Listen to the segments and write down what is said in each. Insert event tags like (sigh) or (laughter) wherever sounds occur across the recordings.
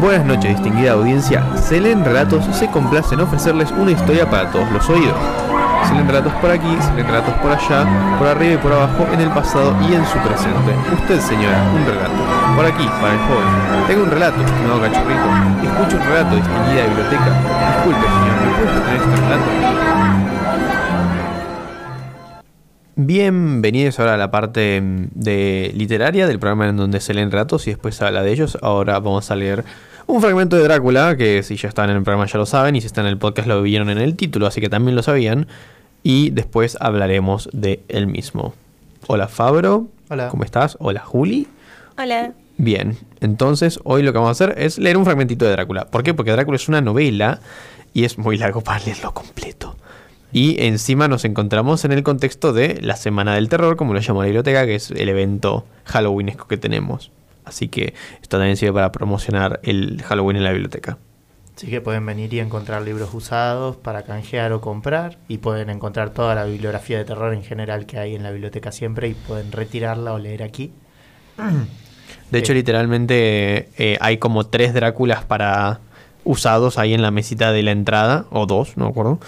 Buenas noches, distinguida audiencia. Selen Relatos se complace en ofrecerles una historia para todos los oídos. Selen Relatos por aquí, Selen Relatos por allá, por arriba y por abajo, en el pasado y en su presente. Usted, señora, un relato. Por aquí, para el joven. Tengo un relato, estimado cachorrito. Escucho un relato, distinguida biblioteca. Disculpe, señor, ¿me puede tener este relato? Bienvenidos ahora a la parte mm, de literaria del programa en donde se leen relatos y después se habla de ellos. Ahora vamos a leer un fragmento de Drácula, que si ya están en el programa ya lo saben, y si están en el podcast lo vieron en el título, así que también lo sabían. Y después hablaremos de él mismo. Hola Fabro. Hola. ¿Cómo estás? Hola Juli. Hola. Bien, entonces hoy lo que vamos a hacer es leer un fragmentito de Drácula. ¿Por qué? Porque Drácula es una novela y es muy largo para leerlo completo. Y encima nos encontramos en el contexto de la Semana del Terror, como lo llama la biblioteca, que es el evento halloweenesco que tenemos. Así que esto también sirve para promocionar el Halloween en la biblioteca. Así que pueden venir y encontrar libros usados para canjear o comprar y pueden encontrar toda la bibliografía de terror en general que hay en la biblioteca siempre y pueden retirarla o leer aquí. De hecho, Eh. literalmente eh, hay como tres Dráculas para usados ahí en la mesita de la entrada, o dos, no me acuerdo.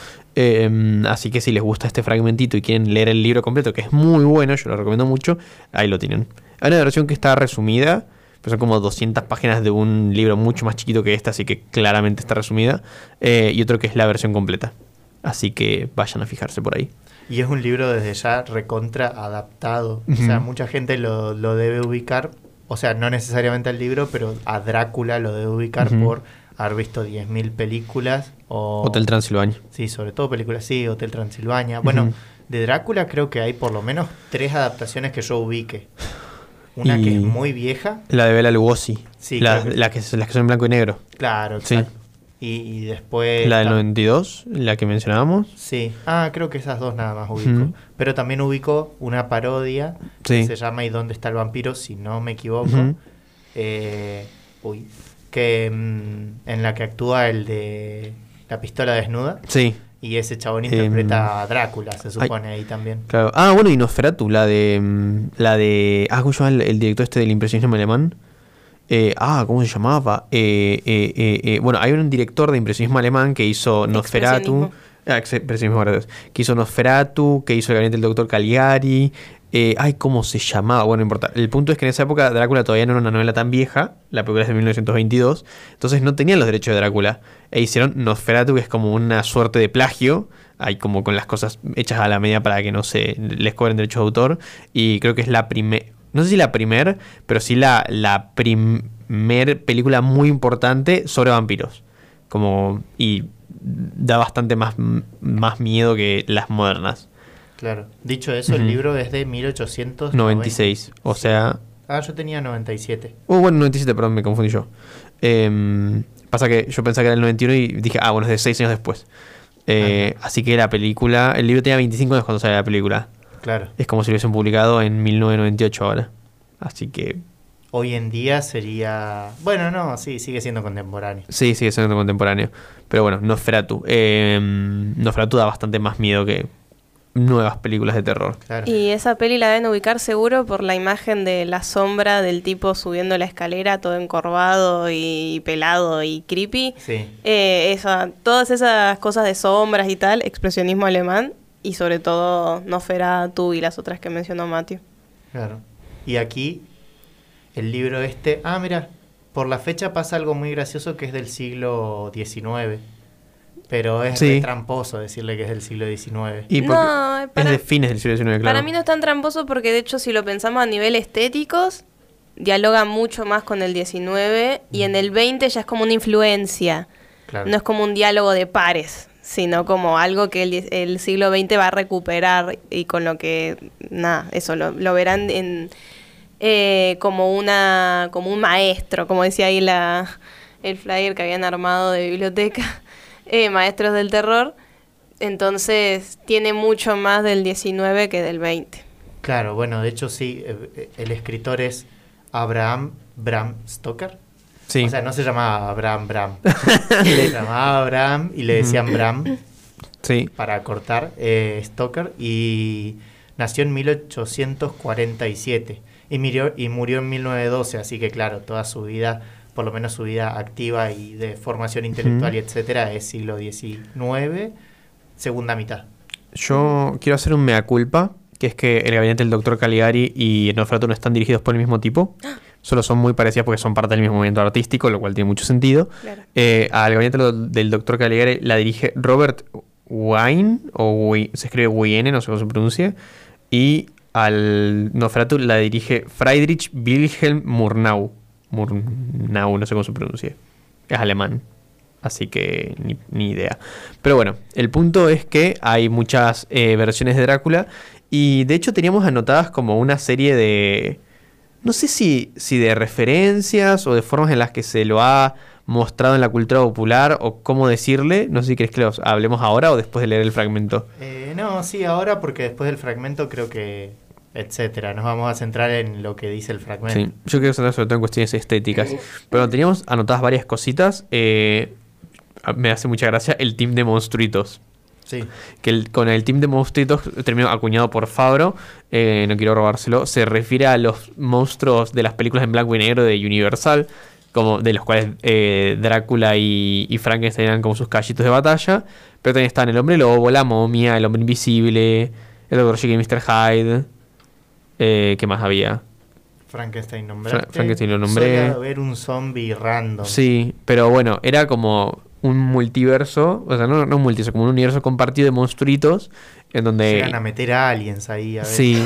Eh, así que si les gusta este fragmentito y quieren leer el libro completo, que es muy bueno, yo lo recomiendo mucho, ahí lo tienen. Hay una versión que está resumida, pero son como 200 páginas de un libro mucho más chiquito que esta, así que claramente está resumida. eh, y otro que es la versión completa. Así que vayan a fijarse por ahí. Y es un libro desde ya recontra adaptado. O sea, mucha gente lo, lo debe ubicar, o sea, no necesariamente al libro, pero a Drácula lo debe ubicar por haber visto 10.000 películas. O, Hotel Transilvania. Sí, sobre todo películas, sí, Hotel Transilvania. Bueno, de Drácula creo que hay por lo menos tres adaptaciones que yo ubique. Una que es muy vieja. La de Bela Lugosi. Sí, La- que- la que, las que son en blanco y negro. Claro, Sí. exacto. Y, y después... La del ta- 92, la que mencionábamos. Sí. Ah, creo que esas dos nada más ubico. Pero también ubico una parodia Sí. que se llama ¿Y dónde está el vampiro? Si no me equivoco. Eh, uy. Que mm, en la que actúa el de la pistola desnuda. Sí, Y ese chabón Em, interpreta a Drácula, se supone ahí también. claro. Ah, bueno, y Nosferatu, la de. mm, La de. Ah, ¿cómo se llama el, el director este del impresionismo alemán? Eh, ah, ¿cómo se llamaba? Eh, eh, eh, eh, bueno, hay un director de impresionismo alemán que hizo Nosferatu. Ah. Que hizo Nosferatu, que hizo el gabinete del doctor Caligari. Eh, ay, ¿cómo se llamaba? Bueno, no importa. El punto es que en esa época Drácula todavía no era una novela tan vieja. La película es de 1922. Entonces no tenían los derechos de Drácula. E hicieron Nosferatu, que es como una suerte de plagio. Hay como con las cosas hechas a la media para que no se les cobren derechos de autor. Y creo que es la primera. No sé si la primer, pero sí la, la primer película muy importante sobre vampiros. Como. Y da bastante más, más miedo que las modernas. Claro. Dicho eso, el libro es de 1896. 96. O sea. Ah, yo tenía 97. Uh, bueno, 97, perdón, me confundí yo. Em, pasa que yo pensaba que era el 91 y dije, ah, bueno, es de 6 años después. Eh, Así que la película. El libro tenía 25 años cuando salió la película. Claro. Es como si lo hubiesen publicado en 1998 ahora. Así que. Hoy en día sería... Bueno, no, sí, sigue siendo contemporáneo. Sí, sigue siendo contemporáneo. Pero bueno, Nosferatu. Em, Nosferatu da bastante más miedo que nuevas películas de terror. Claro. Y esa peli la deben ubicar seguro por la imagen de la sombra del tipo subiendo la escalera, todo encorvado y pelado y creepy. Sí. Eh, esa, todas esas cosas de sombras y tal, expresionismo alemán y sobre todo Nosferatu y las otras que mencionó Matthew. Claro. Y aquí, el libro este... Ah, mira, por la fecha pasa algo muy gracioso que es del siglo XIX. Pero es Sí. tramposo decirle que es del siglo XIX. Y No, para- es de fines del siglo XIX, claro. Para mí no es tan tramposo porque de hecho si lo pensamos a nivel estéticos, dialoga mucho más con el 19 y en el 20 ya es como una influencia. Claro. No es como un diálogo de pares, sino como algo que el siglo XX va a recuperar y con lo que, nada, eso lo, lo verán en, eh, como, una, como un maestro, como decía ahí la, el flyer que habían armado de biblioteca, eh, maestros del terror. Entonces tiene mucho más del 19 que del 20. Claro, bueno, de hecho sí, eh, eh, el escritor es Abraham Bram Stoker. Sí. O sea, no se llamaba Abraham Bram. (laughs) le llamaba Abraham y le decían Bram sí. para cortar eh, Stoker y nació en 1847 y murió, y murió en 1912, así que claro, toda su vida por lo menos su vida activa y de formación intelectual Ujú. y etcétera, es siglo XIX, segunda mitad. Yo quiero hacer un mea culpa, que es que el gabinete del doctor Caligari y Nosferatu no están dirigidos por el mismo tipo. Solo son muy parecidas porque son parte del mismo movimiento artístico, lo cual tiene mucho sentido. Claro. Eh, al gabinete del doctor Caligari la dirige Robert Wine, o se escribe Wayne, no sé cómo se pronuncia. Y al Nosferatu la dirige Friedrich Wilhelm Murnau. Murnau, no sé cómo se pronuncia. Es alemán. Así que ni, idea. Pero bueno, el punto es que hay muchas eh, versiones de Drácula. Y de hecho teníamos anotadas como una serie de... No sé si, si de referencias o de formas en las que se lo ha mostrado en la cultura popular o cómo decirle. No sé si querés que los hablemos ahora o después de leer el fragmento. Eh, no, sí, ahora porque después del fragmento creo que, etcétera, nos vamos a centrar en lo que dice el fragmento. Sí, yo quiero centrar sobre todo en cuestiones estéticas. Pero teníamos anotadas varias cositas. eh, me hace mucha gracia el team de monstruitos. Sí. que el- con el team de monstruitos terminó acuñado por Fabro, eh, no quiero robárselo, se refiere a los monstruos de las películas en blanco y negro de Universal, como de los cuales eh, Drácula y, y Frankenstein eran como sus callitos de batalla, pero también están el hombre lobo, la momia, el hombre invisible, el doctor Jekyll y Mr. Hyde, eh, ¿qué más había? Frankenstein nombraste. Fra- Frankenstein lo nombré. Suele haber un zombie random. Sí, pero bueno, era como un multiverso, o sea, no, no un multiverso, como un universo compartido de monstruitos, en donde... Llegan a meter a aliens ahí a ver. Sí,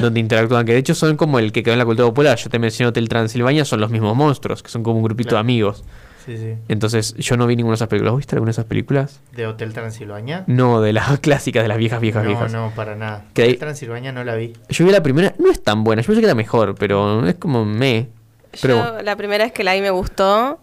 donde interactúan, que de hecho son como el que quedó en la cultura popular. Yo te mencioné Hotel Transilvania, son los mismos monstruos, que son como un grupito Claro. de amigos. Sí, sí. Entonces, yo no vi ninguna de esas películas. ¿Viste alguna de esas películas? ¿De Hotel Transilvania? No, de las (laughs) clásicas, de las viejas, viejas, no, viejas. no, para nada. Que hay- Hotel Transilvania no la vi. Yo vi la primera, no es tan buena, yo pensé que era mejor, pero es como me. Pero Yo la primera vez que la vi me gustó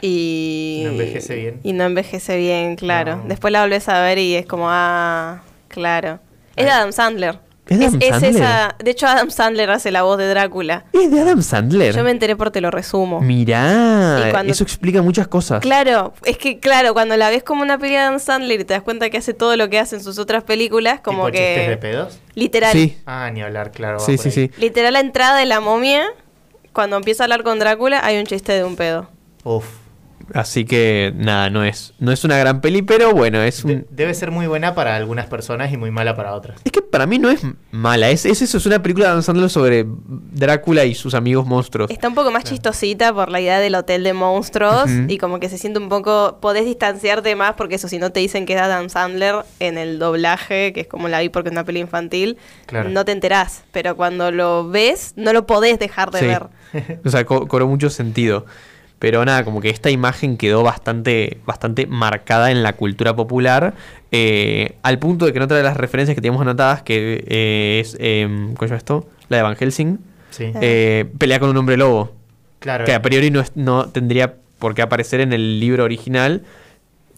y... No envejece bien. Y no envejece bien, claro. No. Después la volvés a ver y es como, ah, claro. Es de. Adam Sandler. ¿Es de Adam Sandler? esa... De hecho, Adam Sandler hace la voz de Drácula. es de Adam Sandler. Yo me enteré por te lo resumo. Mirá, Y cuando- eso explica muchas cosas. Claro, es que claro, cuando la ves como una peli de Adam Sandler y te das cuenta que hace todo lo que hace en sus otras películas, como ¿Tipo chistes de que... pedos? Literal. Sí, Ah, ni hablar, claro. sí, sí, ahí. sí. Literal, la entrada de la momia, cuando empieza a hablar con Drácula, hay un chiste de un pedo. Uf. Así que nada, no es, no es una gran peli, pero bueno, es un, De- debe ser muy buena para algunas personas y muy mala para otras. Es que para mí no es mala, es, es eso, es una película Sandler sobre Drácula y sus amigos monstruos. Está un poco más chistosita por la idea del hotel de monstruos y como que se siente un poco, podés distanciarte más porque eso, si no te dicen que es Adam Sandler en el doblaje, que es como la vi porque es una peli infantil, Claro. no te enterás, pero cuando lo ves no lo podés dejar de Sí. ver. O sea, co- cobró mucho sentido. Pero nada, como que esta imagen quedó bastante, bastante marcada en la cultura popular, eh, al punto de que en otra de las referencias que teníamos anotadas, que eh, es, eh, ¿cómo se llama esto? La de Van Helsing, Sí. eh, pelea con un hombre lobo, Claro. que a priori no, es- no tendría por qué aparecer en el libro original,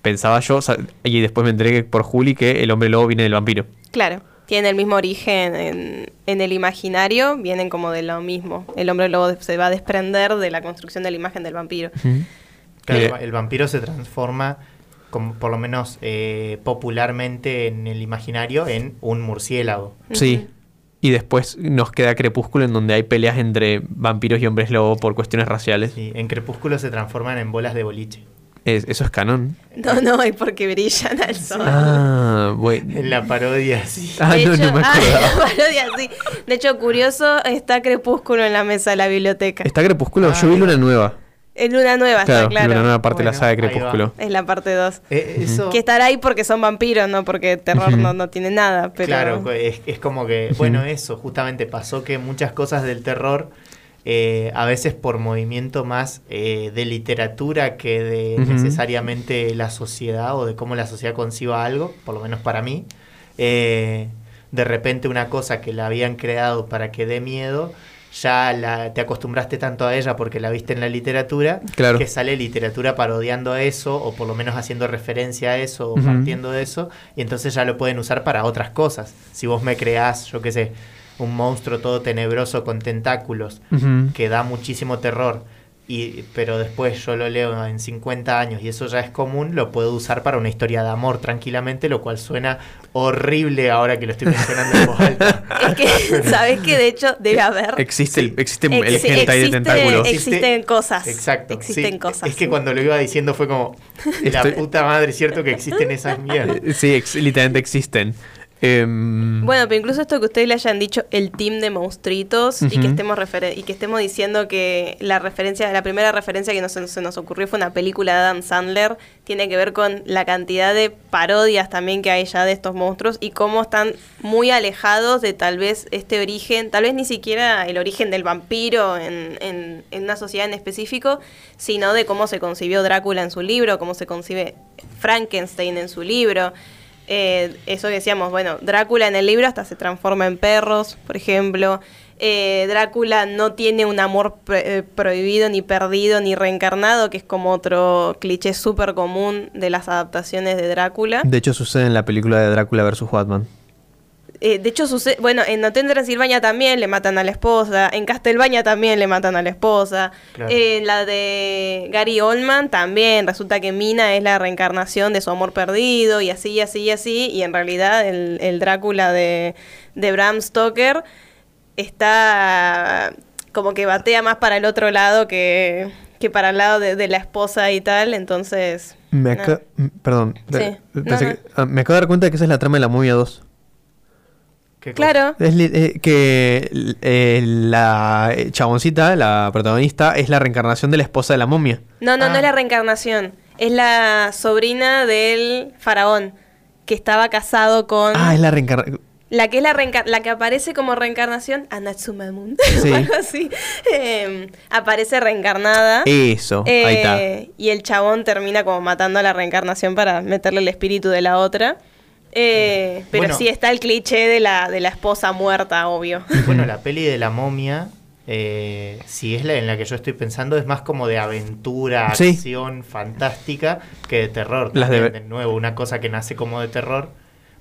pensaba yo, o sea, y después me enteré por Juli que el hombre lobo viene del vampiro. Claro, tienen el mismo origen en, en el imaginario, vienen como de lo mismo. El hombre lobo se va a desprender de la construcción de la imagen del vampiro. Claro, Eh, el va- el vampiro se transforma, como por lo menos eh, popularmente en el imaginario, en un murciélago. Sí. Y después nos queda Crepúsculo en donde hay peleas entre vampiros y hombres lobo por cuestiones raciales. Sí, en Crepúsculo se transforman en bolas de boliche. Es- eso es canon. No, no, y porque brillan al sol. Ah, bueno. En la parodia, sí. Ah, De no, hecho- no me ah, acordaba. la parodia, sí. De hecho, curioso, está Crepúsculo en la mesa de la biblioteca. ¿Está Crepúsculo? Ah, Yo vi mira. Luna Nueva. En Luna Nueva, Claro, está claro. Luna Nueva parte de la saga de. Crepúsculo. Es la parte 2. Eh, eso, Que estará ahí porque son vampiros, no porque terror no, no tiene nada. Pero... Claro, es, es como que, bueno, eso, justamente pasó que muchas cosas del terror, eh, a veces por movimiento más eh, de literatura que de necesariamente la sociedad o de cómo la sociedad conciba algo, por lo menos para mí, eh, de repente una cosa que la habían creado para que dé miedo, ya la, te acostumbraste tanto a ella porque la viste en la literatura, Claro. que sale literatura parodiando a eso, o por lo menos haciendo referencia a eso, o partiendo de eso, y entonces ya lo pueden usar para otras cosas. Si vos me creás, yo qué sé, un monstruo todo tenebroso con tentáculos, que da muchísimo terror, y, pero después yo lo leo en 50 años y eso ya es común, lo puedo usar para una historia de amor tranquilamente, lo cual suena horrible ahora que lo estoy mencionando en voz alta. (laughs) Es que, ¿sabes que De hecho, debe haber. Existe, el, existe el hentai de tentáculos. ex- Existen cosas. Exacto. Existen sí. cosas. Es que cuando lo iba diciendo fue como, la Estoy- puta madre, es cierto que existen esas mierdas. Eh, (laughs) Sí, ex- literalmente existen. Em, Bueno, pero incluso esto que ustedes le hayan dicho el team de monstruitos y que estemos y que estemos diciendo que la referencia, la primera referencia que nos, se nos ocurrió fue una película de Adam Sandler, tiene que ver con la cantidad de parodias también que hay ya de estos monstruos y cómo están muy alejados de tal vez este origen, tal vez ni siquiera el origen del vampiro en, en- en una sociedad en específico, sino de cómo se concibió Drácula en su libro, cómo se concibe Frankenstein en su libro. Eh, eso que decíamos, bueno, Drácula en el libro hasta se transforma en perros, por ejemplo. Eh, Drácula no tiene un amor eh, prohibido, ni perdido, ni reencarnado, que es como otro cliché súper común de las adaptaciones de Drácula. de hecho, sucede en la película de Drácula vs. Batman. Eh, de hecho, sucede, bueno, en Hotel de Transilvania también le matan a la esposa, en Castelbaña también le matan a la esposa, Claro. en la de Gary Oldman también resulta que Mina es la reencarnación de su amor perdido y así, y así, y así, y en realidad el, el Drácula de, de Bram Stoker está como que batea más para el otro lado que, que para el lado de, de la esposa y tal, entonces... Me Perdón. Sí. No, pensé no. que- ah, me acabo de dar cuenta que esa es la trama de la momia 2. Claro. Es eh, que eh, la chaboncita, la protagonista, es la reencarnación de la esposa de la momia. No, no, no Ah. es la reencarnación. Es la sobrina del faraón que estaba casado con Ah, es la reencarnación. la que es la la que aparece como reencarnación Anatsumamun. (laughs) Sí. o algo así. Eh, aparece reencarnada. Eso, ahí está. Eh, Y el chabón termina como matando a la reencarnación para meterle el espíritu de la otra. Eh, pero Bueno. sí está el cliché de la, de la esposa muerta, obvio. (laughs) Bueno, (laughs) la peli de la momia, eh, si es la en la que yo estoy pensando, es más como de aventura, Sí. acción fantástica que de terror. Las de- de... nuevo, una cosa que nace como de terror.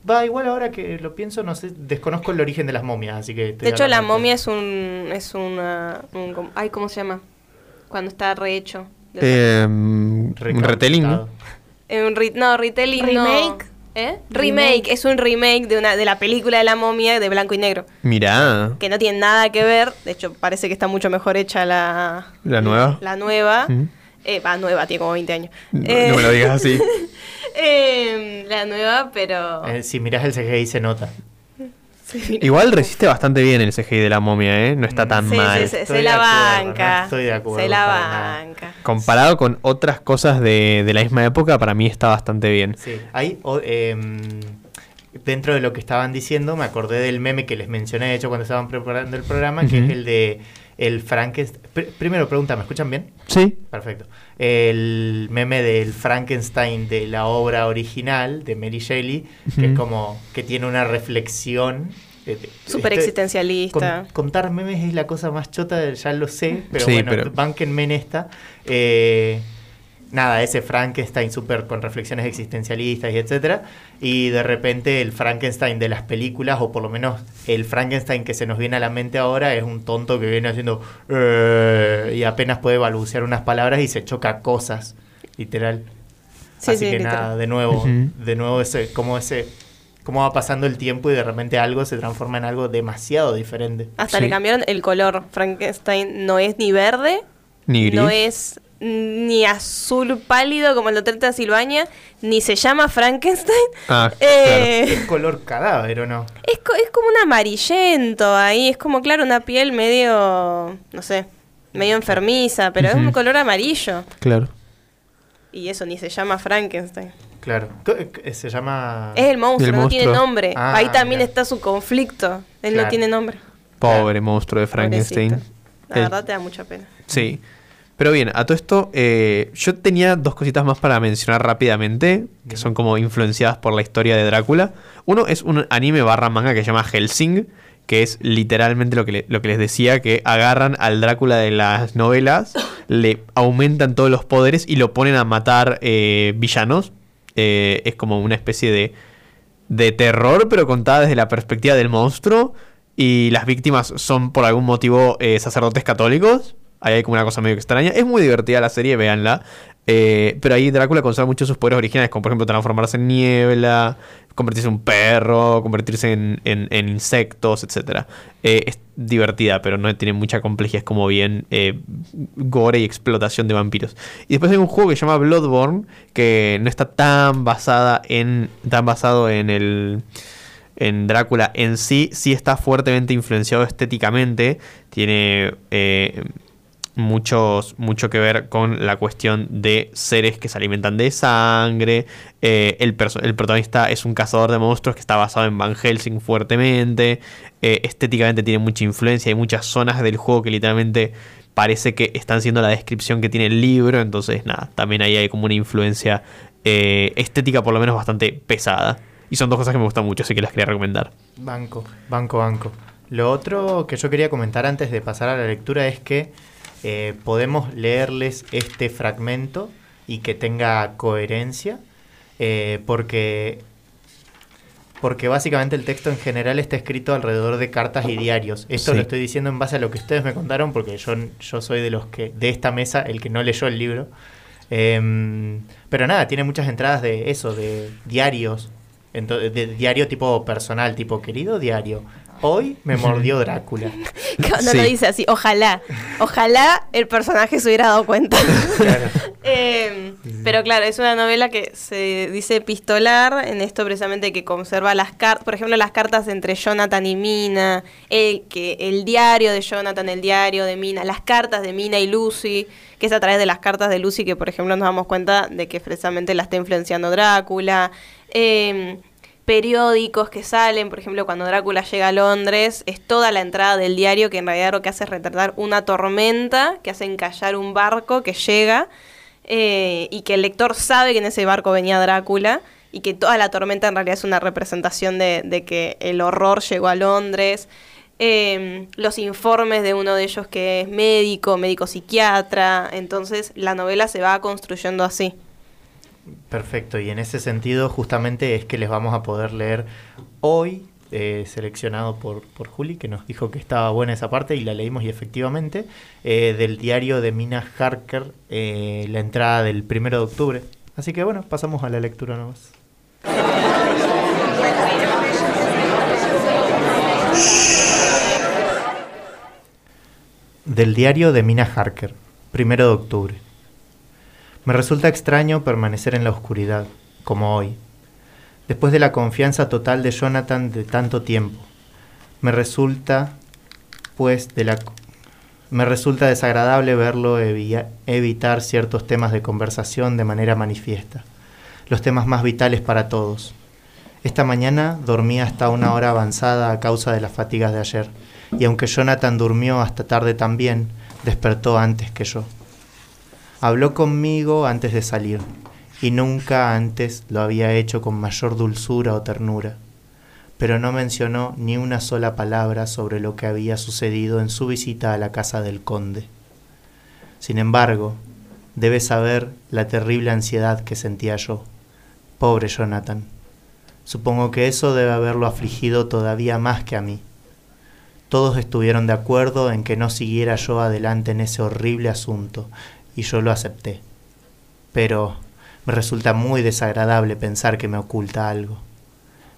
Va, igual ahora que lo pienso, no sé, desconozco el origen de las momias, así que... De hecho, la momia es un. Es una. un ay, ¿cómo se llama? Cuando está rehecho. Eh, un retelling. ¿no? Eh, un re- no, retelling no. Remake. ¿Eh? Remake. Es un remake de una de la película de la momia de blanco y negro. Mirá. Que no tiene nada que ver. De hecho, parece que está mucho mejor hecha la. ¿La nueva? La nueva. Mm. Eh, va, nueva, tiene como 20 años. No, Eh, no me lo digas así. (laughs) eh, la nueva, pero. Eh, si mirás el CGI se nota. Sí. Igual resiste bastante bien el CGI de la momia, ¿eh? No está tan Sí, mal. sí, se la acuerdo, banca. no estoy de acuerdo se la banca. Comparado con otras cosas de, de la misma época, para mí está bastante bien. Sí, hay... em, dentro de lo que estaban diciendo, me acordé del meme que les mencioné, de hecho, cuando estaban preparando el programa, que es el de el Frankenstein... Pr- primero pregunta, ¿me escuchan bien? Sí. Perfecto. El meme del Frankenstein de la obra original de Mary Shelley, que es como que tiene una reflexión. Súper este- existencialista. con- contar memes es la cosa más chota, ya lo sé, pero Sí, bueno, pero- banquenme en esta. Eh, nada, ese Frankenstein súper con reflexiones existencialistas y etcétera. Y de repente el Frankenstein de las películas, o por lo menos el Frankenstein que se nos viene a la mente ahora, es un tonto que viene haciendo "Eh", y apenas puede balbucear unas palabras y se choca cosas, literal. Sí, Así sí, que literal. nada, de nuevo, de nuevo ese, como ese, cómo va pasando el tiempo y de repente algo se transforma en algo demasiado diferente. Hasta Sí. le cambiaron el color. Frankenstein no es ni verde, Ni gris. no es ni azul pálido como el Hotel Transilvania, ni se llama Frankenstein. Ah, (laughs) Eh, Es color cadáver, ¿o no? es, co- es como un amarillento ahí, es como, claro, una piel medio, no sé, medio enfermiza, pero es un color amarillo. Claro. Y eso ni se llama Frankenstein. Claro. Se llama... Es el monstruo, El no tiene nombre. Ah, ahí también mira. está su conflicto. Él no tiene nombre. Pobre monstruo de Frankenstein. Pobrecito. La El- verdad te da mucha pena. Sí. Pero bien, a todo esto, eh, yo tenía dos cositas más para mencionar rápidamente, que son como influenciadas por la historia de Drácula. Uno es un anime barra manga que se llama Helsing, que es literalmente lo que, le- lo que les decía, que agarran al Drácula de las novelas, (coughs) le aumentan todos los poderes y lo ponen a matar eh, villanos. Eh, es como una especie de, de terror, pero contada desde la perspectiva del monstruo. Y las víctimas son por algún motivo sacerdotes católicos. Ahí hay como una cosa medio extraña. Es muy divertida la serie, véanla. Eh, pero ahí Drácula conserva mucho sus poderes originales, como por ejemplo transformarse en niebla, convertirse en un perro, convertirse en, en, insectos, etc. Eh, es divertida, pero no tiene mucha complejidad, es como bien eh, gore y explotación de vampiros. Y después hay un juego que se llama Bloodborne, que no está tan basada en. tan basado en el. En Drácula en sí, sí está fuertemente influenciado estéticamente. Tiene muchos, mucho que ver con la cuestión de seres que se alimentan de sangre. Eh, el, el, protagonista es un cazador de monstruos que está basado en Van Helsing fuertemente. Eh, estéticamente tiene mucha influencia. Hay muchas zonas del juego que literalmente parece que están siendo la descripción que tiene el libro. Entonces, nada, también ahí hay como una influencia eh, estética por lo menos bastante pesada. Y son dos cosas que me gustan mucho, así que las quería recomendar. Banco, banco, banco. Lo otro que yo quería comentar antes de pasar a la lectura es que eh, podemos leerles este fragmento y que tenga coherencia, eh, porque, porque básicamente el texto en general está escrito alrededor de cartas y diarios. Esto lo estoy diciendo en base a lo que ustedes me contaron, porque yo, yo soy de los que, de esta mesa, el que no leyó el libro. Em, pero nada, tiene muchas entradas de eso, de diarios, de diario tipo personal, tipo querido diario, Hoy me (laughs) mordió Drácula. (laughs) Cuando lo dice así, ojalá, ojalá el personaje se hubiera dado cuenta. (laughs) Em, pero claro, es una novela que se dice pistolar, en esto precisamente que conserva las cartas, por ejemplo, las cartas entre Jonathan y Mina, el, que, el diario de Jonathan, el diario de Mina, las cartas de Mina y Lucy, que es a través de las cartas de Lucy que, por ejemplo, nos damos cuenta de que precisamente la está influenciando Drácula. Eh, periódicos que salen, por ejemplo, cuando Drácula llega a Londres, es toda la entrada del diario que en realidad lo que hace es retratar una tormenta que hace encallar un barco que llega eh, y que el lector sabe que en ese barco venía Drácula y que toda la tormenta en realidad es una representación de, que el horror llegó a Londres. Em, los informes de uno de ellos que es médico, médico psiquiatra, entonces la novela se va construyendo así. Perfecto, y en ese sentido justamente es que les vamos a poder leer hoy, eh, seleccionado por, por Juli, que nos dijo que estaba buena esa parte y la leímos y efectivamente, eh, del diario de Mina Harker, eh, la entrada del primero de octubre. Así que bueno, pasamos a la lectura nomás. Del diario de Mina Harker, primero de octubre. Me resulta extraño permanecer en la oscuridad, como hoy, después de la confianza total de Jonathan de tanto tiempo. Me resulta, pues, de la me resulta desagradable verlo evitar ciertos temas de conversación de manera manifiesta, los temas más vitales para todos. Esta mañana dormí hasta una hora avanzada a causa de las fatigas de ayer, y aunque Jonathan durmió hasta tarde también, despertó antes que yo. Habló conmigo antes de salir, y nunca antes lo había hecho con mayor dulzura o ternura, pero no mencionó ni una sola palabra sobre lo que había sucedido en su visita a la casa del conde. Sin embargo, debe saber la terrible ansiedad que sentía yo. Pobre Jonathan. Supongo que eso debe haberlo afligido todavía más que a mí. Todos estuvieron de acuerdo en que no siguiera yo adelante en ese horrible asunto, y yo lo acepté. Pero me resulta muy desagradable pensar que me oculta algo.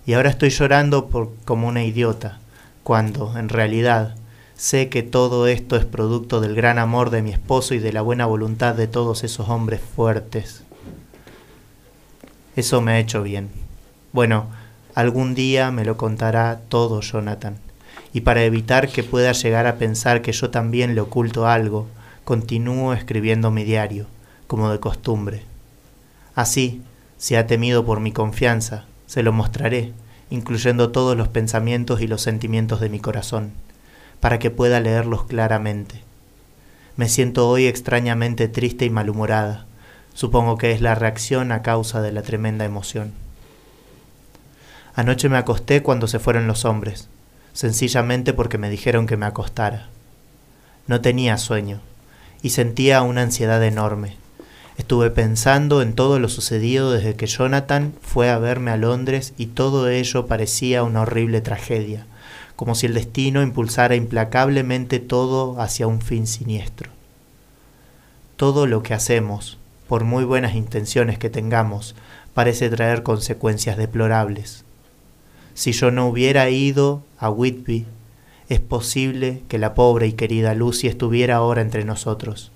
Y ahora estoy llorando por, como una idiota, cuando, en realidad, sé que todo esto es producto del gran amor de mi esposo y de la buena voluntad de todos esos hombres fuertes. Eso me ha hecho bien. Bueno, algún día me lo contará todo Jonathan. Y para evitar que pueda llegar a pensar que yo también le oculto algo, continúo escribiendo mi diario, como de costumbre. Así, si ha temido por mi confianza, se lo mostraré, incluyendo todos los pensamientos y los sentimientos de mi corazón, para que pueda leerlos claramente. Me siento hoy extrañamente triste y malhumorada. Supongo que es la reacción a causa de la tremenda emoción. Anoche me acosté cuando se fueron los hombres, sencillamente porque me dijeron que me acostara. No tenía sueño, y sentía una ansiedad enorme. Estuve pensando en todo lo sucedido desde que Jonathan fue a verme a Londres y todo ello parecía una horrible tragedia, como si el destino impulsara implacablemente todo hacia un fin siniestro. Todo lo que hacemos, por muy buenas intenciones que tengamos, parece traer consecuencias deplorables. Si yo no hubiera ido a Whitby, es posible que la pobre y querida Lucy estuviera ahora entre nosotros.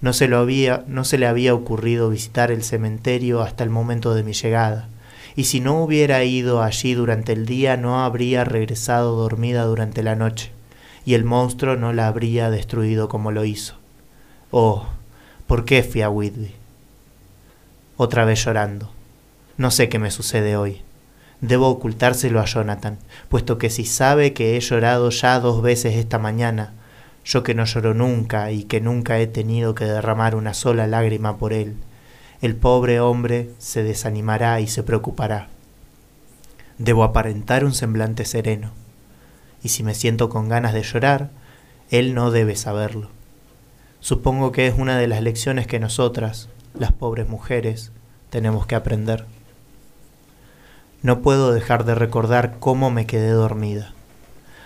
No se, lo había, no se le había ocurrido visitar el cementerio hasta el momento de mi llegada, y si no hubiera ido allí durante el día no habría regresado dormida durante la noche, y el monstruo no la habría destruido como lo hizo. Oh, ¿por qué fui a Whitby? Otra vez llorando. No sé qué me sucede hoy. Debo ocultárselo a Jonathan, puesto que si sabe que he llorado ya dos veces esta mañana, yo que no lloro nunca y que nunca he tenido que derramar una sola lágrima por él, el pobre hombre se desanimará y se preocupará. Debo aparentar un semblante sereno, y si me siento con ganas de llorar, él no debe saberlo. Supongo que es una de las lecciones que nosotras, las pobres mujeres, tenemos que aprender. No puedo dejar de recordar cómo me quedé dormida.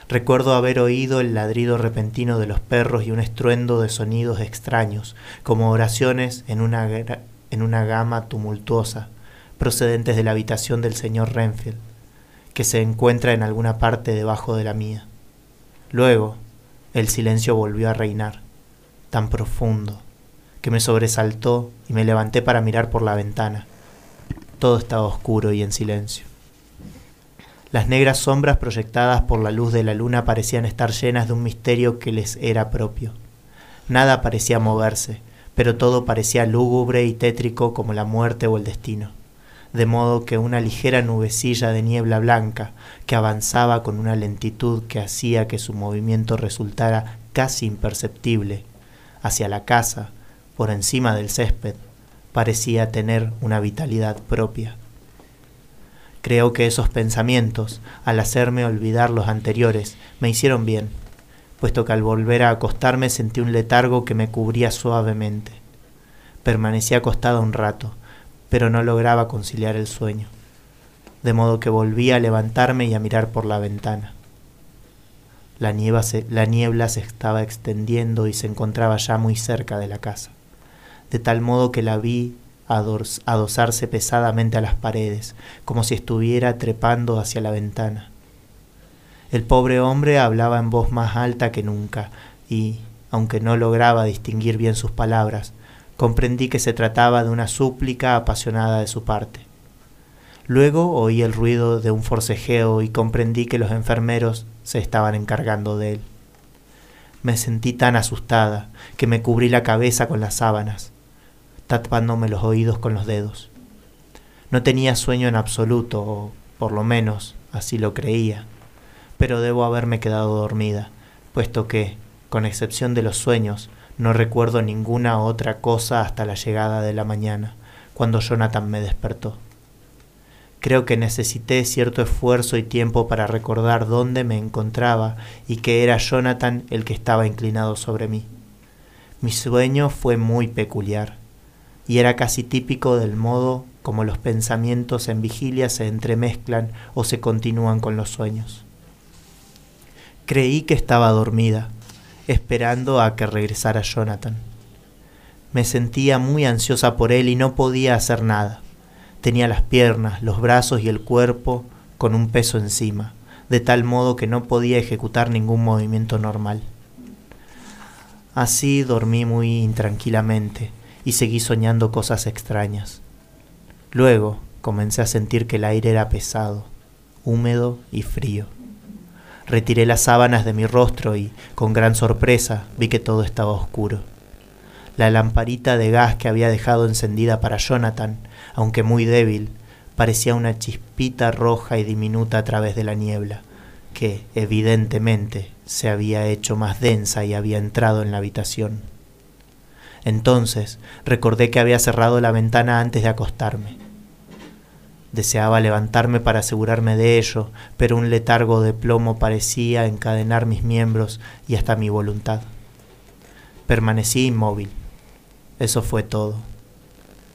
Recuerdo haber oído el ladrido repentino de los perros y un estruendo de sonidos extraños, como oraciones en una, en una gama tumultuosa, procedentes de la habitación del señor Renfield, que se encuentra en alguna parte debajo de la mía. Luego, el silencio volvió a reinar, tan profundo, que me sobresaltó y me levanté para mirar por la ventana. Todo estaba oscuro y en silencio. Las negras sombras proyectadas por la luz de la luna parecían estar llenas de un misterio que les era propio. Nada parecía moverse, pero todo parecía lúgubre y tétrico como la muerte o el destino, de modo que una ligera nubecilla de niebla blanca, que avanzaba con una lentitud que hacía que su movimiento resultara casi imperceptible, hacia la casa, por encima del césped, parecía tener una vitalidad propia. Creo que esos pensamientos, al hacerme olvidar los anteriores, me hicieron bien, puesto que al volver a acostarme sentí un letargo que me cubría suavemente. Permanecí acostada un rato, pero no lograba conciliar el sueño, de modo que volví a levantarme y a mirar por la ventana. La, la niebla se estaba extendiendo y se encontraba ya muy cerca de la casa de tal modo que la vi adosarse pesadamente a las paredes, como si estuviera trepando hacia la ventana. El pobre hombre hablaba en voz más alta que nunca, y, aunque no lograba distinguir bien sus palabras, comprendí que se trataba de una súplica apasionada de su parte. Luego oí el ruido de un forcejeo y comprendí que los enfermeros se estaban encargando de él. Me sentí tan asustada que me cubrí la cabeza con las sábanas tapándome los oídos con los dedos. No tenía sueño en absoluto, o por lo menos así lo creía, pero debo haberme quedado dormida, puesto que, con excepción de los sueños, no recuerdo ninguna otra cosa hasta la llegada de la mañana, cuando Jonathan me despertó. Creo que necesité cierto esfuerzo y tiempo para recordar dónde me encontraba y que era Jonathan el que estaba inclinado sobre mí. Mi sueño fue muy peculiar y era casi típico del modo como los pensamientos en vigilia se entremezclan o se continúan con los sueños. Creí que estaba dormida, esperando a que regresara Jonathan. Me sentía muy ansiosa por él y no podía hacer nada. Tenía las piernas, los brazos y el cuerpo con un peso encima, de tal modo que no podía ejecutar ningún movimiento normal. Así dormí muy intranquilamente, y seguí soñando cosas extrañas. Luego comencé a sentir que el aire era pesado, húmedo y frío. Retiré las sábanas de mi rostro y, con gran sorpresa, vi que todo estaba oscuro. La lamparita de gas que había dejado encendida para Jonathan, aunque muy débil, parecía una chispita roja y diminuta a través de la niebla, que, evidentemente, se había hecho más densa y había entrado en la habitación. Entonces recordé que había cerrado la ventana antes de acostarme. Deseaba levantarme para asegurarme de ello, pero un letargo de plomo parecía encadenar mis miembros y hasta mi voluntad. Permanecí inmóvil. Eso fue todo.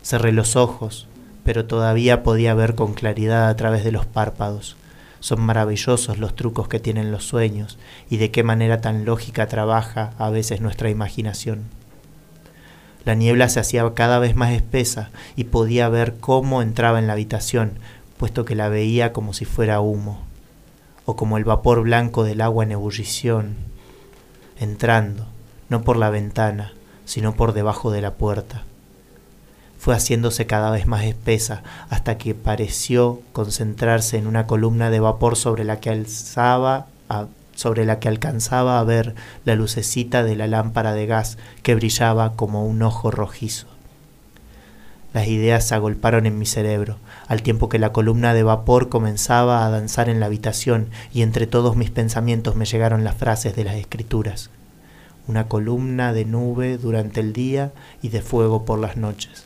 Cerré los ojos, pero todavía podía ver con claridad a través de los párpados. Son maravillosos los trucos que tienen los sueños y de qué manera tan lógica trabaja a veces nuestra imaginación. La niebla se hacía cada vez más espesa y podía ver cómo entraba en la habitación, puesto que la veía como si fuera humo, o como el vapor blanco del agua en ebullición, entrando, no por la ventana, sino por debajo de la puerta. Fue haciéndose cada vez más espesa hasta que pareció concentrarse en una columna de vapor sobre la que alzaba sobre la que alcanzaba a ver la lucecita de la lámpara de gas que brillaba como un ojo rojizo. Las ideas se agolparon en mi cerebro, al tiempo que la columna de vapor comenzaba a danzar en la habitación y entre todos mis pensamientos me llegaron las frases de las escrituras. Una columna de nube durante el día y de fuego por las noches.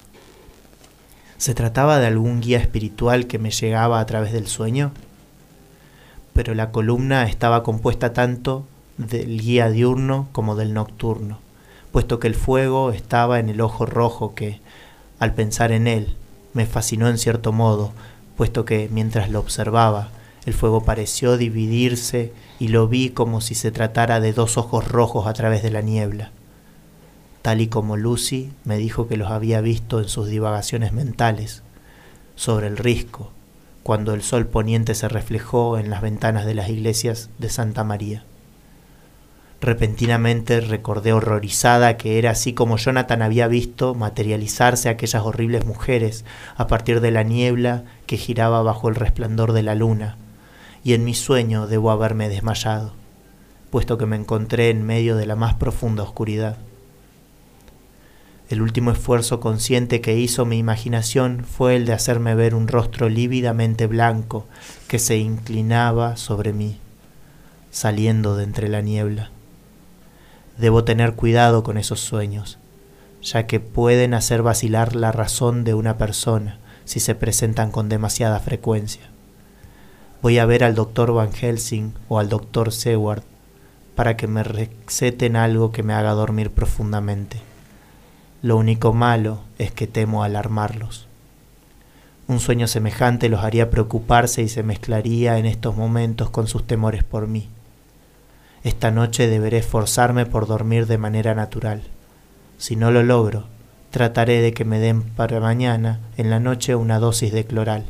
¿Se trataba de algún guía espiritual que me llegaba a través del sueño? Pero la columna estaba compuesta tanto del guía diurno como del nocturno, puesto que el fuego estaba en el ojo rojo que, al pensar en él, me fascinó en cierto modo, puesto que mientras lo observaba, el fuego pareció dividirse y lo vi como si se tratara de dos ojos rojos a través de la niebla, tal y como Lucy me dijo que los había visto en sus divagaciones mentales sobre el risco, cuando el sol poniente se reflejó en las ventanas de las iglesias de Santa María. Repentinamente recordé horrorizada que era así como Jonathan había visto materializarse aquellas horribles mujeres a partir de la niebla que giraba bajo el resplandor de la luna, y en mi sueño debo haberme desmayado, puesto que me encontré en medio de la más profunda oscuridad. El último esfuerzo consciente que hizo mi imaginación fue el de hacerme ver un rostro lívidamente blanco que se inclinaba sobre mí, saliendo de entre la niebla. Debo tener cuidado con esos sueños, ya que pueden hacer vacilar la razón de una persona si se presentan con demasiada frecuencia. Voy a ver al doctor Van Helsing o al doctor Seward para que me receten algo que me haga dormir profundamente. Lo único malo es que temo alarmarlos. Un sueño semejante los haría preocuparse y se mezclaría en estos momentos con sus temores por mí. Esta noche deberé esforzarme por dormir de manera natural. Si no lo logro, trataré de que me den para mañana en la noche una dosis de cloral.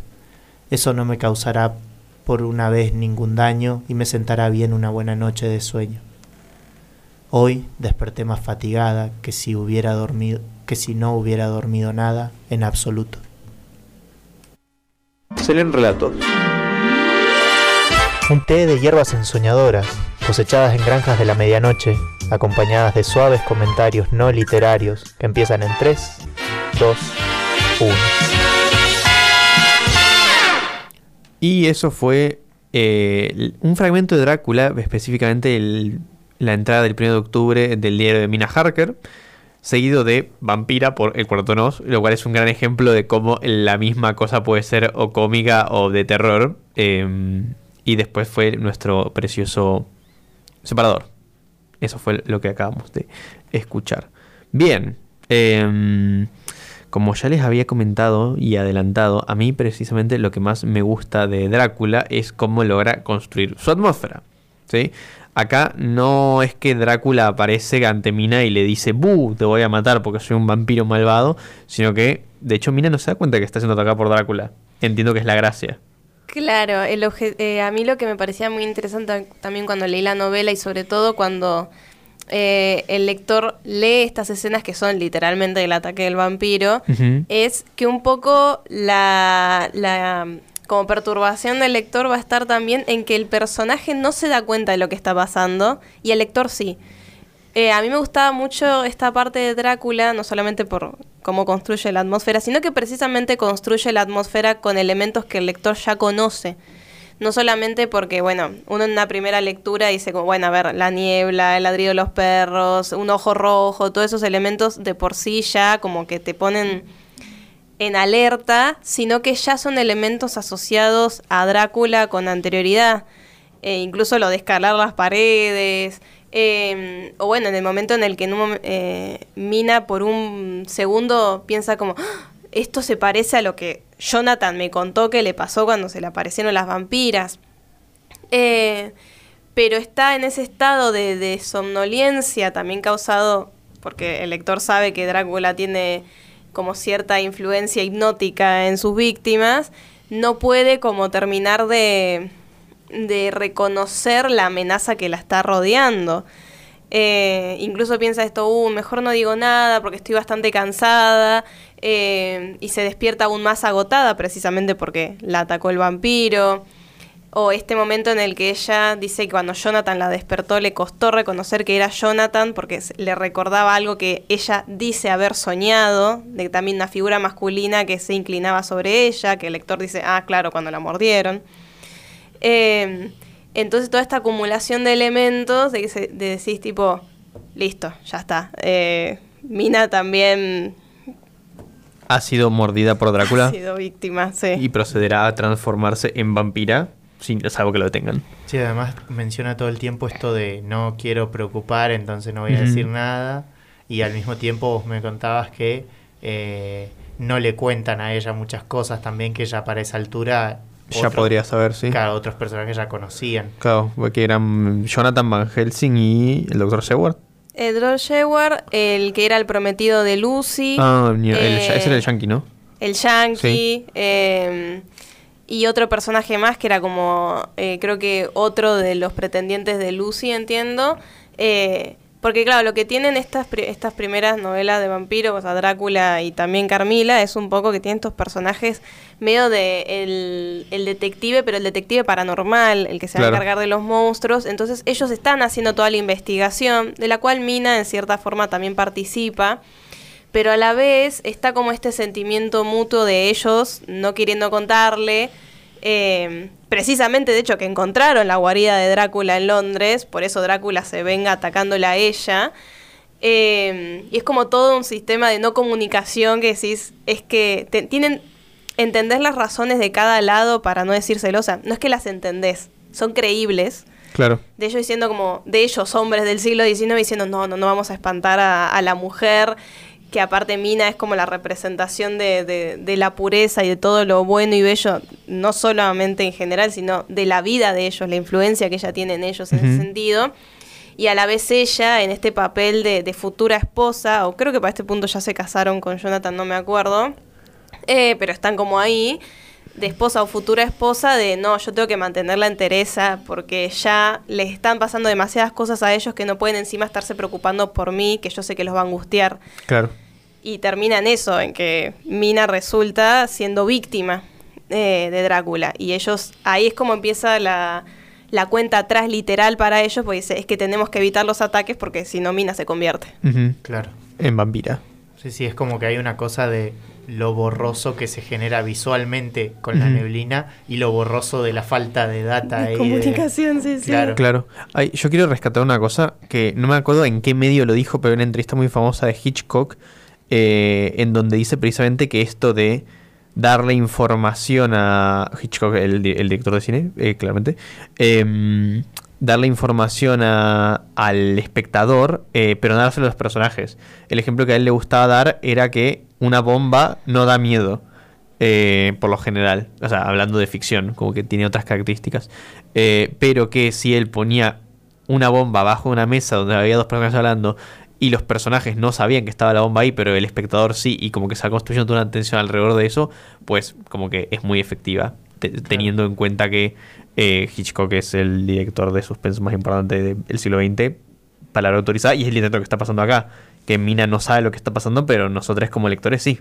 Eso no me causará por una vez ningún daño y me sentará bien una buena noche de sueño. Hoy desperté más fatigada que si hubiera dormido, que si no hubiera dormido nada en absoluto. Se relatos. Un té de hierbas ensoñadoras, cosechadas en granjas de la medianoche, acompañadas de suaves comentarios no literarios que empiezan en 3, 2, 1. Y eso fue eh, un fragmento de Drácula, específicamente el la entrada del 1 de octubre del diario de Mina Harker, seguido de Vampira por El Cuarto Nos, lo cual es un gran ejemplo de cómo la misma cosa puede ser o cómica o de terror. Em, y después fue nuestro precioso separador. Eso fue lo que acabamos de escuchar. Bien, em, como ya les había comentado y adelantado, a mí precisamente lo que más me gusta de Drácula es cómo logra construir su atmósfera. ¿sí? Acá no es que Drácula aparece ante Mina y le dice, ¡buh! Te voy a matar porque soy un vampiro malvado, sino que, de hecho, Mina no se da cuenta que está siendo atacada por Drácula. Entiendo que es la gracia. Claro, el eh, a mí lo que me parecía muy interesante también cuando leí la novela y sobre todo cuando eh, el lector lee estas escenas que son literalmente el ataque del vampiro, es que un poco la, la como perturbación del lector va a estar también en que el personaje no se da cuenta de lo que está pasando y el lector sí. Eh, a mí me gustaba mucho esta parte de Drácula, no solamente por cómo construye la atmósfera, sino que precisamente construye la atmósfera con elementos que el lector ya conoce. No solamente porque, bueno, uno en una primera lectura dice, bueno, a ver, la niebla, el ladrido de los perros, un ojo rojo, todos esos elementos de por sí ya como que te ponen en alerta, sino que ya son elementos asociados a Drácula con anterioridad. E incluso lo de escalar las paredes, em, o bueno, en el momento en el que eh, Mina por un segundo piensa como, ¡Ah! esto se parece a lo que Jonathan me contó que le pasó cuando se le aparecieron las vampiras. Eh, pero está en ese estado de, de somnolencia también causado porque el lector sabe que Drácula tiene como cierta influencia hipnótica en sus víctimas, no puede como terminar de, de reconocer la amenaza que la está rodeando. Eh, incluso piensa esto, uh, mejor no digo nada porque estoy bastante cansada eh, y se despierta aún más agotada precisamente porque la atacó el vampiro. O este momento en el que ella dice que cuando Jonathan la despertó le costó reconocer que era Jonathan porque le recordaba algo que ella dice haber soñado, de también una figura masculina que se inclinaba sobre ella, que el lector dice, ah, claro, cuando la mordieron. Eh, entonces toda esta acumulación de elementos de, que se, de decís tipo, listo, ya está. Eh, Mina también Ha sido mordida por Drácula ha sido víctima, sí. y procederá a transformarse en vampira sin salvo que lo detengan. Sí, además menciona todo el tiempo esto de no quiero preocupar, entonces no voy a decir nada. Y al mismo tiempo vos me contabas que eh, no le cuentan a ella muchas cosas también que ya para esa altura... Ya podría saber, sí. Claro, otros personajes ya conocían. Claro, porque eran Jonathan Van Helsing y el Dr. Seward. Edward Sheward, el que era el prometido de Lucy, Ah, el- eh, ese era el yankee, ¿no? el Yankee, eh, y otro personaje más que era como, eh, creo que otro de los pretendientes de Lucy, entiendo. Eh, porque claro, lo que tienen estas, pri- estas primeras novelas de vampiros, o sea, Drácula y también Carmila, es un poco que tienen estos personajes medio de el, el detective, pero el detective paranormal, el que se va a encargar de los monstruos. Entonces ellos están haciendo toda la investigación, de la cual Mina en cierta forma también participa pero a la vez está como este sentimiento mutuo de ellos no queriendo contarle. eh, precisamente, de hecho, que encontraron la guarida de Drácula en Londres, por eso Drácula se venga atacándola a ella. Eh, y es como todo un sistema de no comunicación que decís, es que te- tienen, entendés las razones de cada lado para no decir celosa. No es que las entendés, son creíbles Claro. de ellos diciendo como, de ellos hombres del siglo XIX diciendo, no, no, no vamos a espantar a, a la mujer, que aparte Mina es como la representación de, de- de la pureza y de todo lo bueno y bello, no solamente en general, sino de la vida de ellos, la influencia que ella tiene en ellos en ese sentido. Y a la vez ella, en este papel de, de futura esposa, o creo que para este punto ya se casaron con Jonathan, no me acuerdo, eh, pero están como ahí, de esposa o futura esposa, de no, yo tengo que mantenerla en Teresa porque ya les están pasando demasiadas cosas a ellos que no pueden encima estarse preocupando por mí, que yo sé que los va a angustiar. Claro. Y termina en eso, en que Mina resulta siendo víctima eh, de Drácula. Y ellos, ahí es como empieza la, la cuenta atrás literal para ellos, porque dice, es que tenemos que evitar los ataques porque si no Mina se convierte. Claro. En vampira. Sí, sí, es como que hay una cosa de lo borroso que se genera visualmente con la neblina y lo borroso de la falta de data. ahí de- comunicación, sí, sí. Claro. Claro. Ay, yo quiero rescatar una cosa que no me acuerdo en qué medio lo dijo, pero en una entrevista muy famosa de Hitchcock, eh, en donde dice precisamente que esto de darle información a Hitchcock, el, di- el director de cine, eh, claramente, em, darle información a- al espectador, eh, pero no dárselo a los personajes. El ejemplo que a él le gustaba dar era que una bomba no da miedo. por lo general, o sea, hablando de ficción, como que tiene otras características, pero que si él ponía una bomba abajo de una mesa donde había dos personas hablando y los personajes no sabían que estaba la bomba ahí, pero el espectador sí, y como que se va construyendo toda una tensión alrededor de eso, pues como que es muy efectiva, te- teniendo en cuenta que eh, Hitchcock es el director de suspenso más importante de- del siglo XX, palabra autorizada, y es el director que está pasando acá, que Mina no sabe lo que está pasando, pero nosotros como lectores sí.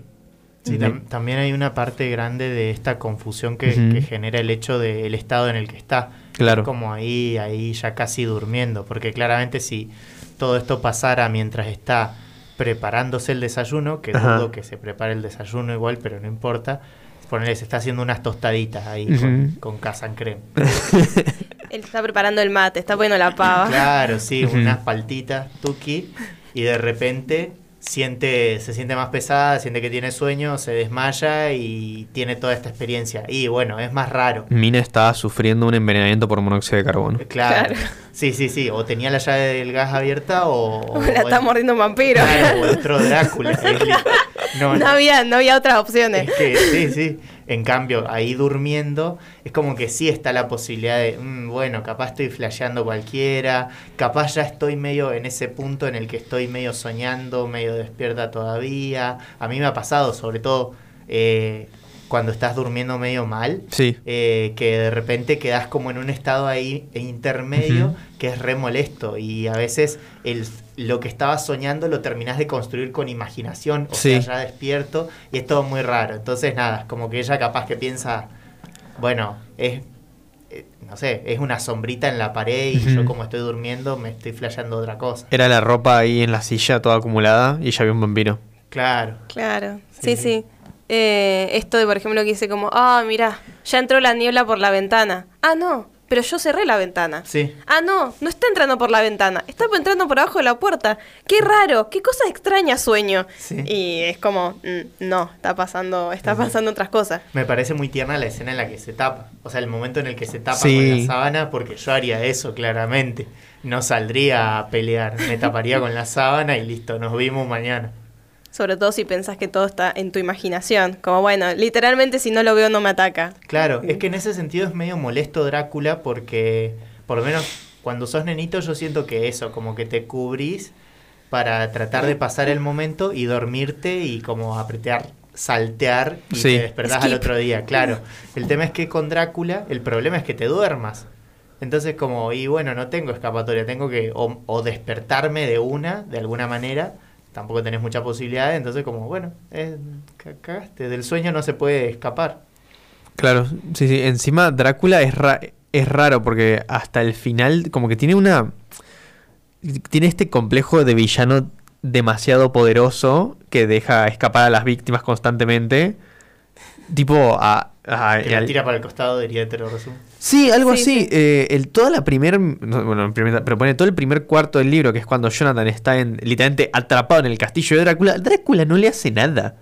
Sí, tam- también hay una parte grande de esta confusión que, genera el hecho del estado en el que está. Claro. Como ahí, ahí ya casi durmiendo, porque claramente si todo esto pasara mientras está preparándose el desayuno, que Ajá. dudo que se prepare el desayuno igual, pero no importa, ponele, se está haciendo unas tostaditas ahí con, Ujú. con casan creme. (laughs) Él está preparando el mate, está poniendo la pava. Claro, sí, unas paltitas, tuki, y de repente siente, se siente más pesada, siente que tiene sueño, se desmaya y tiene toda esta experiencia. Y bueno, es más raro. Mina estaba sufriendo un envenenamiento por monóxido de carbono. Claro. Claro. Sí, sí, sí. O tenía la llave del gas abierta o. o- (laughs) la está mordiendo un vampiro. Claro, o entró Drácula. (laughs) No. había, no había otras opciones. Es que (laughs) sí, sí. En cambio, ahí durmiendo, es como que sí está la posibilidad de, mm, bueno, capaz estoy flasheando cualquiera, capaz ya estoy medio en ese punto en el que estoy medio soñando, medio despierta todavía. A mí me ha pasado, sobre todo eh, cuando estás durmiendo medio mal, Sí. eh, que de repente quedas como en un estado ahí intermedio que es re molesto y a veces el, lo que estabas soñando lo terminás de construir con imaginación, o Sí. sea, ya despierto y es todo muy raro. Entonces, nada, es como que ella capaz que piensa, bueno, es, eh, no sé, es una sombrita en la pared y yo como estoy durmiendo me estoy flasheando otra cosa. Era la ropa ahí en la silla toda acumulada y ya había un vampiro. Claro. Claro, Sí, sí, sí. Eh, esto de, por ejemplo, que dice como, ah, mira, ya entró la niebla por la ventana. Ah, no, pero yo cerré la ventana. Sí. Ah, no, no está entrando por la ventana, está entrando por abajo de la puerta. Qué raro, qué cosa extraña sueño. Sí. Y es como, mm, no, está pasando, está pasando otras cosas. Me parece muy tierna la escena en la que se tapa. O sea, el momento en el que se tapa Sí. con la sábana, porque yo haría eso claramente. No saldría a pelear, me taparía con la sábana y listo, nos vimos mañana. Sobre todo si pensás que todo está en tu imaginación. Como, bueno, literalmente si no lo veo no me ataca. Claro, es que en ese sentido es medio molesto Drácula porque, por lo menos cuando sos nenito, yo siento que eso, como que te cubrís para tratar de pasar el momento y dormirte y como apretar, saltear y Sí. te despertás al otro día. Claro, el tema es que con Drácula el problema es que te duermas. Entonces como, y bueno, no tengo escapatoria, tengo que o, o despertarme de una, de alguna manera, tampoco tenés mucha posibilidad, entonces como, bueno, eh, ca- cagaste, del sueño no se puede escapar. Claro, sí, sí. Encima Drácula es, ra- es raro porque hasta el final como que tiene una... Tiene este complejo de villano demasiado poderoso que deja escapar a las víctimas constantemente. Tipo a... a- Que la al- tira para el costado, diría Tero Resumo. Sí, algo Sí, así. sí. Eh, el, toda la primer, no, bueno, en primer- pero pone todo el primer cuarto del libro, que es cuando Jonathan está en, literalmente atrapado en el castillo de Drácula. Drácula no le hace nada.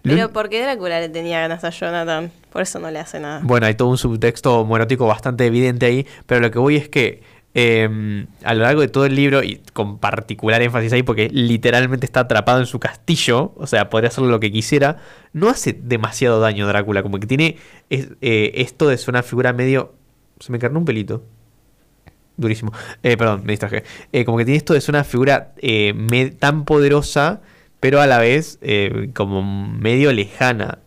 Pero un- ¿por qué Drácula le tenía ganas a Jonathan? Por eso no le hace nada. Bueno, hay todo un subtexto morótico bastante evidente ahí, pero lo que voy es que eh, a lo largo de todo el libro, y con particular énfasis ahí, porque literalmente está atrapado en su castillo, o sea, podría hacer lo que quisiera, no hace demasiado daño Drácula, como que tiene es- eh, esto de ser una figura medio... Se me carnó un pelito. Durísimo. Eh, perdón, me distraje. Eh, como que tiene esto ser una figura eh, tan poderosa, pero a la vez eh, como medio lejana.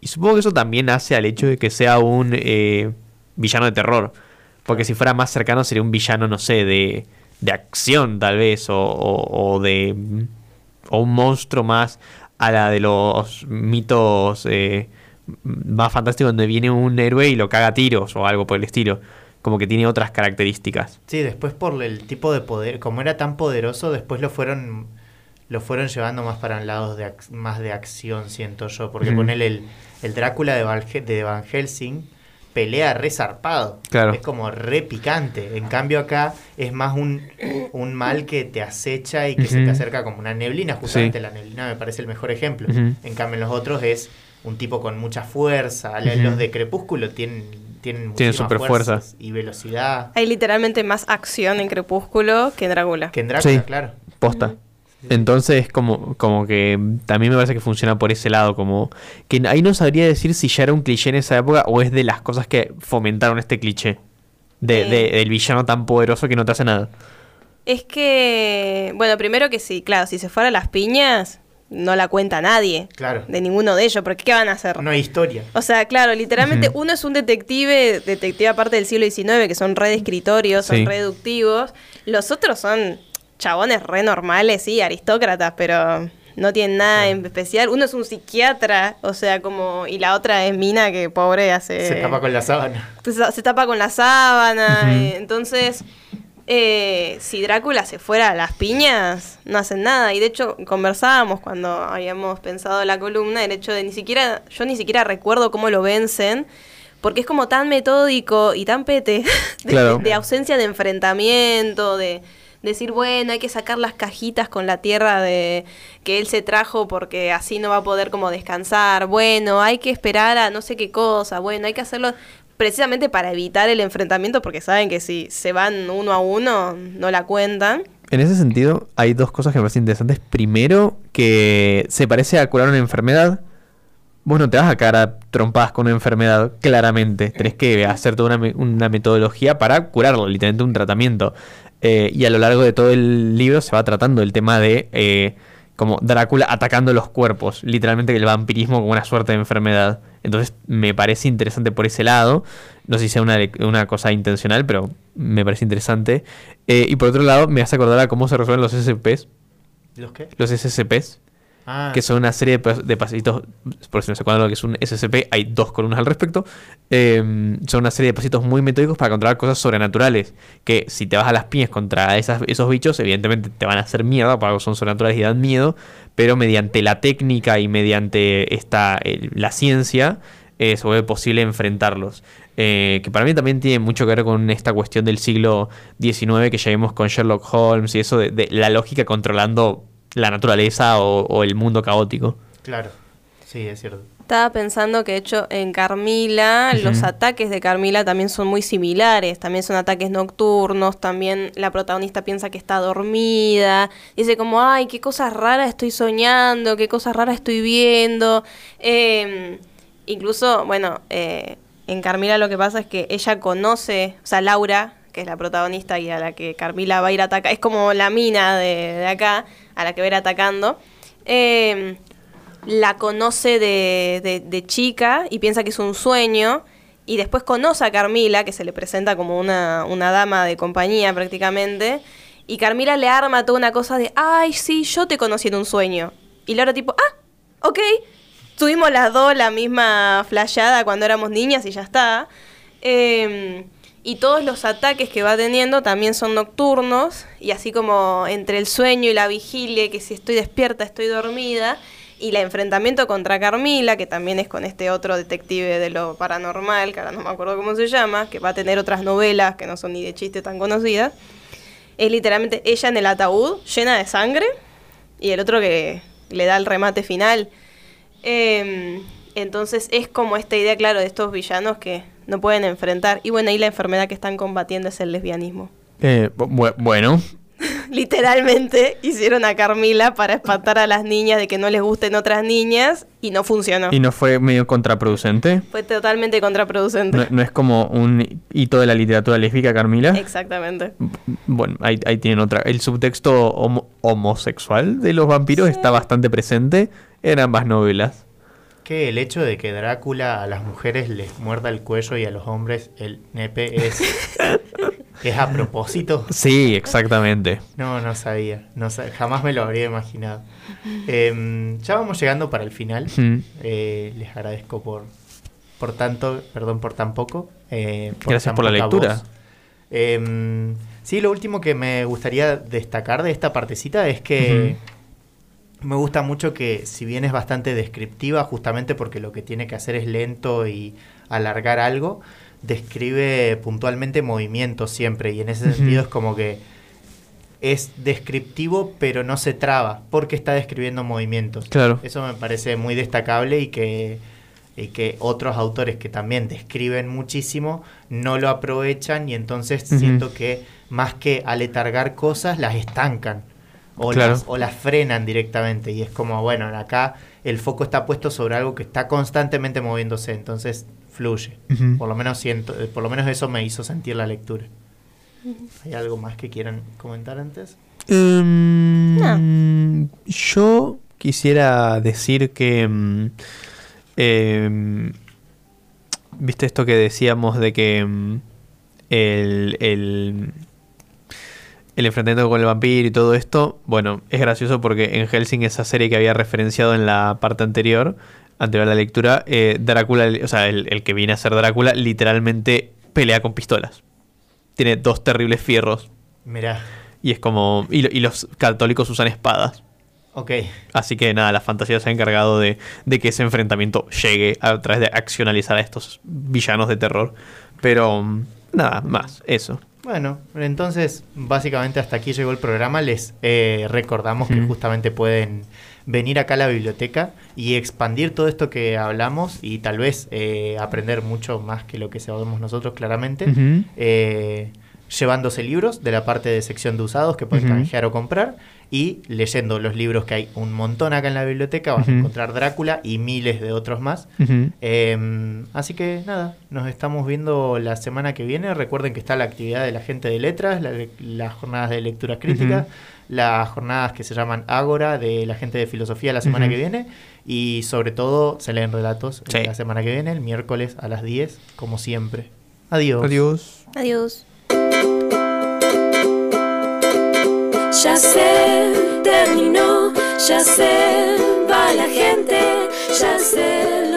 Y supongo que eso también hace al hecho de que sea un villano de terror. Porque si fuera más cercano sería un villano, no sé, de, de acción tal vez, o, o- de... o un monstruo más a la de los mitos más fantásticos donde viene un héroe y lo caga a tiros o algo por el estilo. Como que tiene otras características. Sí, después por el tipo de poder, como era tan poderoso, después lo fueron lo fueron llevando más para un lado de más de acción, siento yo, porque Ujú. ponele el, el Drácula de Van, de Van Helsing pelea re zarpado. Claro. Es como re picante. En cambio acá es más un, un mal que te acecha y que se te acerca como una neblina. Justamente Sí. la neblina me parece el mejor ejemplo. En cambio en los otros es un tipo con mucha fuerza. Los de Crepúsculo tienen, tienen, Tienen superfuerza. fuerzas y velocidad. Hay literalmente más acción en Crepúsculo que en Drácula. Que en Drácula, Sí. claro. Posta. Entonces, como, como que también me parece que funciona por ese lado, como que ahí no sabría decir si ya era un cliché en esa época o es de las cosas que fomentaron este cliché de, Eh. de- del villano tan poderoso que no te hace nada. Es que, bueno, primero que sí, claro, si se fuera a las piñas, no la cuenta nadie. Claro. De ninguno de ellos, porque ¿qué van a hacer? No hay historia. O sea, claro, literalmente uno es un detective, detective aparte del siglo XIX, que son re escritorios, son Sí. reductivos. Los otros son chabones re normales, sí, aristócratas, pero no tienen nada en especial. Uno es un psiquiatra, o sea, como... Y la otra es Mina, que pobre hace... Se tapa con la sábana. se, se tapa con la sábana. Eh, entonces, eh, si Drácula se fuera a las piñas, no hacen nada. Y de hecho, conversábamos cuando habíamos pensado la columna, el hecho de ni siquiera, yo ni siquiera recuerdo cómo lo vencen. Porque es como tan metódico y tan pete (laughs) de, Claro. de ausencia de enfrentamiento, de decir, bueno, hay que sacar las cajitas con la tierra de que él se trajo porque así no va a poder como descansar. Bueno, hay que esperar a no sé qué cosa. Bueno, hay que hacerlo precisamente para evitar el enfrentamiento porque saben que si se van uno a uno no la cuentan. En ese sentido, hay dos cosas que me parecen interesantes. Primero, que se parece a curar una enfermedad. vos no te vas a quedar a trompadas con una enfermedad, claramente. Tenés que hacer toda una metodología para curarlo, literalmente un tratamiento. Eh, y a lo largo de todo el libro se va tratando el tema de eh, como Drácula atacando los cuerpos, literalmente el vampirismo como una suerte de enfermedad. Entonces me parece interesante por ese lado. No sé si sea una, una cosa intencional, pero me parece interesante. Eh, y por otro lado, me hace acordar a cómo se resuelven los SCPs. ¿Los qué? Los SCPs Ah, que son una serie de, pas- de pasitos, por si no se acuerdan lo que es un SCP, hay dos columnas al respecto, eh, son una serie de pasitos muy metódicos para controlar cosas sobrenaturales, que si te vas a las piñas contra esos bichos, evidentemente te van a hacer mierda, porque son sobrenaturales y dan miedo, pero mediante la técnica y mediante esta, la ciencia, eh, se vuelve posible enfrentarlos. Eh, que para mí también tiene mucho que ver con esta cuestión del siglo XIX que ya vimos con Sherlock Holmes y eso de la lógica controlando la naturaleza o, o el mundo caótico. claro. Sí, es cierto. Estaba pensando que de hecho en Carmila los ataques de Carmila también son muy similares, también son ataques nocturnos, también la protagonista piensa que está dormida, dice como, ay, qué cosas raras estoy soñando, qué cosas raras estoy viendo. Eh, incluso, bueno, eh, en Carmila lo que pasa es que ella conoce, o sea, Laura, que es la protagonista y a la que Carmila va a ir atacar, es como la mina de, de acá, a la que va a ir atacando. Eh, la conoce de, de- de chica y piensa que es un sueño. Y después conoce a Carmila, que se le presenta como una, una dama de compañía prácticamente. Y Carmila le arma toda una cosa de, ay, sí, yo te conocí en un sueño. Y Laura tipo, ah, ok. Tuvimos las dos la misma flayada cuando éramos niñas y ya está. Eh, y todos los ataques que va teniendo también son nocturnos. Y así como entre el sueño y la vigilia, que si estoy despierta, estoy dormida. Y el enfrentamiento contra Carmila, que también es con este otro detective de lo paranormal, que ahora no me acuerdo cómo se llama, que va a tener otras novelas que no son ni de chiste tan conocidas. Es literalmente ella en el ataúd, llena de sangre, y el otro que le da el remate final. Em, entonces es como esta idea, claro, de estos villanos que no pueden enfrentar. Y bueno, ahí la enfermedad que están combatiendo es el lesbianismo. Eh, bu- bueno, (laughs) Literalmente hicieron a Carmila para espantar a las niñas de que no les gusten otras niñas y no funcionó. ¿y no fue medio contraproducente? Fue totalmente contraproducente. ¿No, no es como un hito de la literatura lésbica, Carmila? Exactamente. Bueno, ahí, ahí tienen otra. El subtexto homo- homosexual de los vampiros está bastante presente en ambas novelas. Que el hecho de que Drácula a las mujeres les muerda el cuello y a los hombres el nepe es, (laughs) es a propósito. Sí, exactamente. No, no sabía. No jamás me lo habría imaginado. Em, ya vamos llegando para el final. Eh, les agradezco por, por tanto, perdón por tan poco. eh, Gracias tan por la lectura. Em, sí, lo último que me gustaría destacar de esta partecita es que me gusta mucho que, si bien es bastante descriptiva, justamente porque lo que tiene que hacer es lento y alargar algo, describe puntualmente movimientos siempre. Y en ese sentido es como que es descriptivo, pero no se traba, porque está describiendo movimientos. Claro. Eso me parece muy destacable y que, y que otros autores que también describen muchísimo no lo aprovechan y entonces siento que más que aletargar cosas, las estancan o, Claro. las, o las frenan directamente. Y es como, bueno, acá el foco está puesto sobre algo que está constantemente moviéndose, entonces fluye. Por lo menos siento, eh, por lo menos eso me hizo sentir la lectura. ¿Hay algo más que quieran comentar antes? Em, Yo quisiera decir que. em, em, ¿Viste esto que decíamos de que el, el, el enfrentamiento con el vampiro y todo esto? Bueno, es gracioso porque en Helsing, esa serie que había referenciado en la parte anterior, anterior a la lectura, eh, Drácula, o sea, el, el que viene a ser Drácula, literalmente pelea con pistolas. Tiene dos terribles fierros. Mirá, Y es como. Y, y los católicos usan espadas. ok. Así que nada, la fantasía se ha encargado de, de que ese enfrentamiento llegue a través de accionalizar a estos villanos de terror. Pero mm, nada, más, eso. Bueno, entonces básicamente hasta aquí llegó el programa. Les eh, recordamos que justamente pueden venir acá a la biblioteca y expandir todo esto que hablamos y tal vez eh, aprender mucho más que lo que sabemos nosotros claramente. Eh, llevándose libros de la parte de sección de usados que pueden Ujú. canjear o comprar y leyendo los libros que hay un montón acá en la biblioteca, vas a encontrar Drácula y miles de otros más. Eh, así que nada, nos estamos viendo la semana que viene. Recuerden que está la actividad de la gente de letras, la- las jornadas de lectura crítica, las jornadas que se llaman Ágora de la gente de filosofía la semana que viene y sobre todo se leen relatos Sí. la semana que viene, el miércoles a las 10, como siempre. Adiós. Adiós. Adiós. Ya se terminó, ya se va la gente, ya se